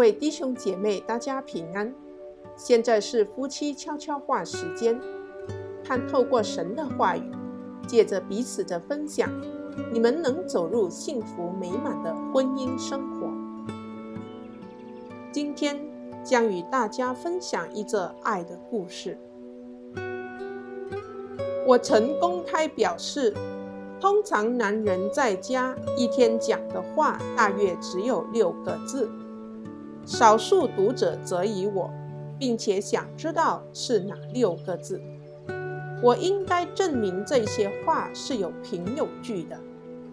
位弟兄姐妹，大家平安。现在是夫妻悄悄话时间，盼透过神的话语，借着彼此的分享，你们能走入幸福美满的婚姻生活。今天将与大家分享一则爱的故事。我曾公开表示，通常男人在家一天讲的话大约只有六个字。少数读者则以我，并且想知道是哪六个字。我应该证明这些话是有凭有据的。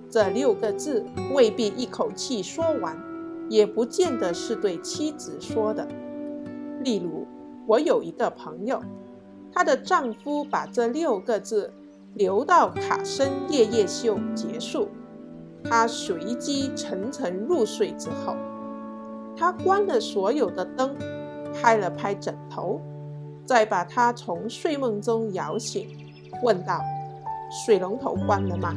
这六个字未必一口气说完，也不见得是对妻子说的。例如，我有一个朋友，她的丈夫把这六个字留到卡森夜夜秀结束，她随即沉沉入睡之后。他关了所有的灯，拍了拍枕头，再把他从睡梦中摇醒，问道：“水龙头关了吗？”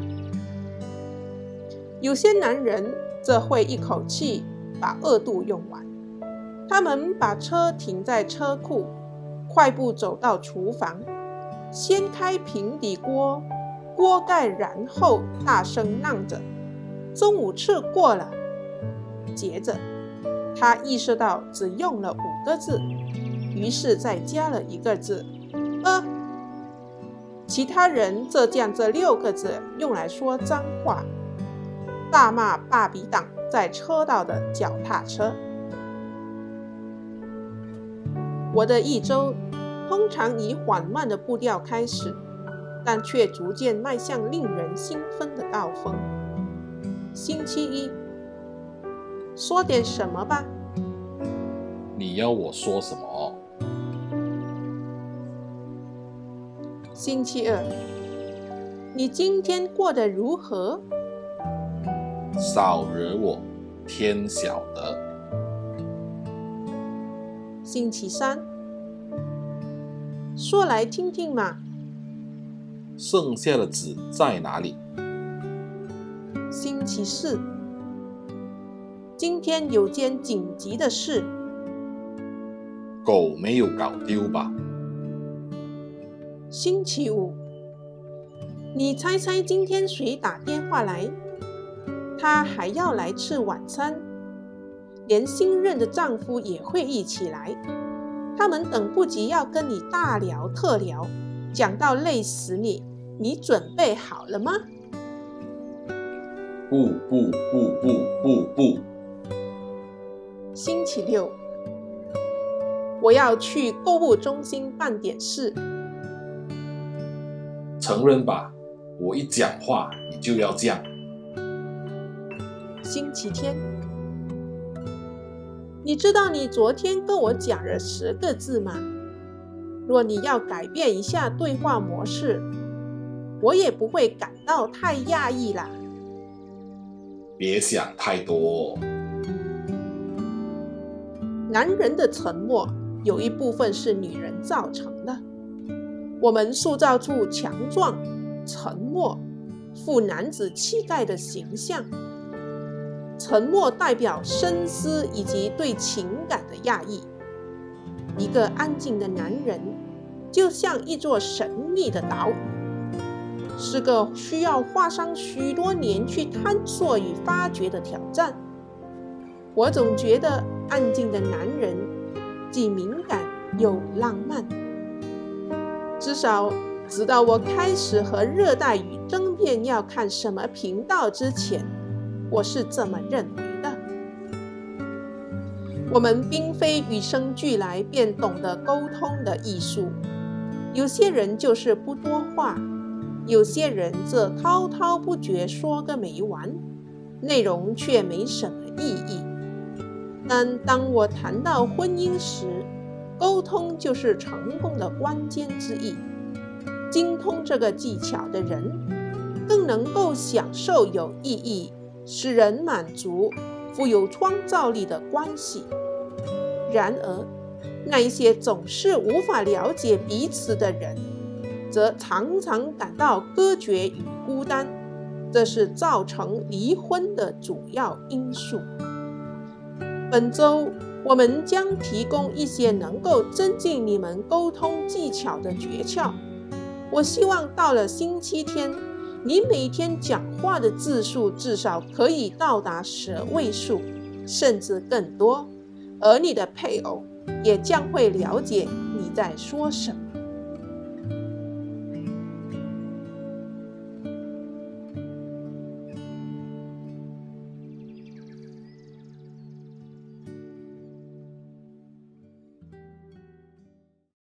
有些男人则会一口气把二度用完。他们把车停在车库，快步走到厨房，掀开平底锅，锅盖，然后大声嚷着：“中午吃过了。”接着。他意识到只用了五个字，于是再加了一个字“呃”。其他人则将这六个字用来说脏话，大骂巴比党在车道的脚踏车。我的一周通常以缓慢的步调开始，但却逐渐迈向令人兴奋的高峰。星期一。说点什么吧。你要我说什么？星期二，你今天过得如何？少惹我，天晓得。星期三，说来听听嘛。剩下的纸在哪里？星期四。今天有件紧急的事，狗没有搞丢吧？星期五，你猜猜今天谁打电话来？她还要来吃晚餐，连新任的丈夫也会一起来。他们等不及要跟你大聊特聊，讲到累死你。你准备好了吗？不不不不不不。星期六，我要去购物中心办点事。承认吧，我一讲话你就要这样。星期天，你知道你昨天跟我讲了十个字吗？若你要改变一下对话模式，我也不会感到太讶异啦。别想太多。男人的沉默有一部分是女人造成的。我们塑造出强壮、沉默、富男子气概的形象。沉默代表深思以及对情感的压抑。一个安静的男人，就像一座神秘的岛屿，是个需要花上许多年去探索与发掘的挑战。我总觉得。安静的男人，既敏感又浪漫。至少，直到我开始和热带鱼争辩要看什么频道之前，我是这么认为的。我们并非与生俱来便懂得沟通的艺术。有些人就是不多话，有些人则滔滔不绝说个没完，内容却没什么意义。但当我谈到婚姻时，沟通就是成功的关键之一。精通这个技巧的人，更能够享受有意义、使人满足、富有创造力的关系。然而，那一些总是无法了解彼此的人，则常常感到隔绝与孤单，这是造成离婚的主要因素。本周我们将提供一些能够增进你们沟通技巧的诀窍。我希望到了星期天，你每天讲话的字数至少可以到达十位数，甚至更多，而你的配偶也将会了解你在说什么。